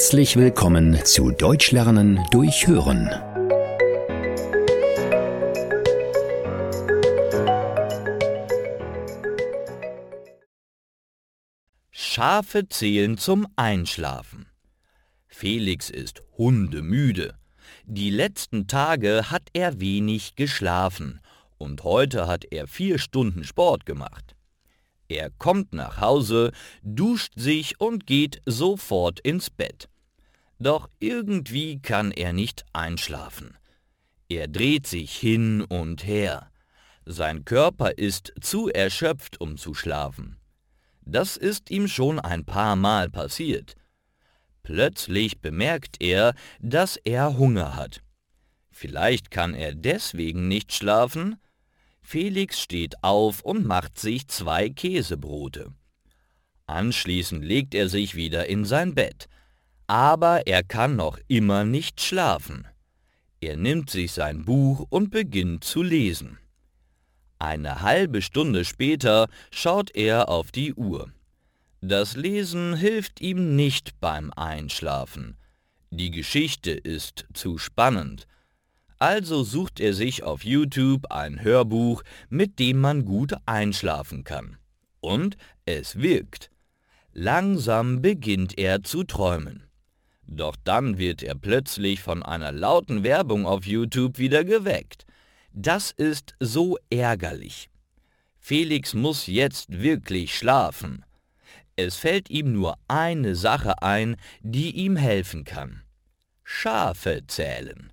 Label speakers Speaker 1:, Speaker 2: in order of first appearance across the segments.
Speaker 1: Herzlich willkommen zu Deutsch lernen durch Hören.
Speaker 2: Schafe zählen zum Einschlafen. Felix ist hundemüde. Die letzten Tage hat er wenig geschlafen und heute hat er vier Stunden Sport gemacht. Er kommt nach Hause, duscht sich und geht sofort ins Bett. Doch irgendwie kann er nicht einschlafen. Er dreht sich hin und her. Sein Körper ist zu erschöpft, um zu schlafen. Das ist ihm schon ein paar Mal passiert. Plötzlich bemerkt er, dass er Hunger hat. Vielleicht kann er deswegen nicht schlafen, Felix steht auf und macht sich zwei Käsebrote. Anschließend legt er sich wieder in sein Bett. Aber er kann noch immer nicht schlafen. Er nimmt sich sein Buch und beginnt zu lesen. Eine halbe Stunde später schaut er auf die Uhr. Das Lesen hilft ihm nicht beim Einschlafen. Die Geschichte ist zu spannend. Also sucht er sich auf YouTube ein Hörbuch, mit dem man gut einschlafen kann. Und es wirkt. Langsam beginnt er zu träumen. Doch dann wird er plötzlich von einer lauten Werbung auf YouTube wieder geweckt. Das ist so ärgerlich. Felix muss jetzt wirklich schlafen. Es fällt ihm nur eine Sache ein, die ihm helfen kann. Schafe zählen.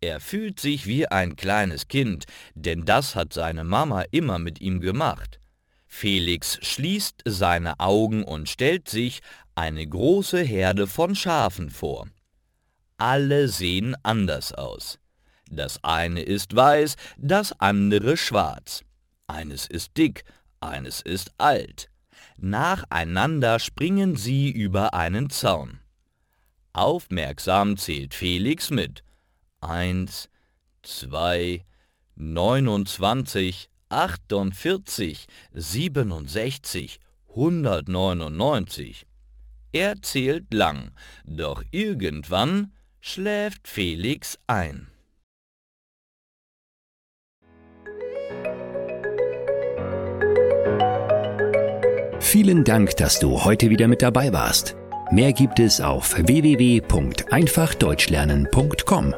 Speaker 2: Er fühlt sich wie ein kleines Kind, denn das hat seine Mama immer mit ihm gemacht. Felix schließt seine Augen und stellt sich eine große Herde von Schafen vor. Alle sehen anders aus. Das eine ist weiß, das andere schwarz. Eines ist dick, eines ist alt. Nacheinander springen sie über einen Zaun. Aufmerksam zählt Felix mit eins, zwei, neunundzwanzig, achtundvierzig, siebenundsechzig, hundertneunundneunzig. Er zählt lang, doch irgendwann schläft Felix ein.
Speaker 1: Vielen Dank, dass du heute wieder mit dabei warst. Mehr gibt es auf www.einfachdeutschlernen.com.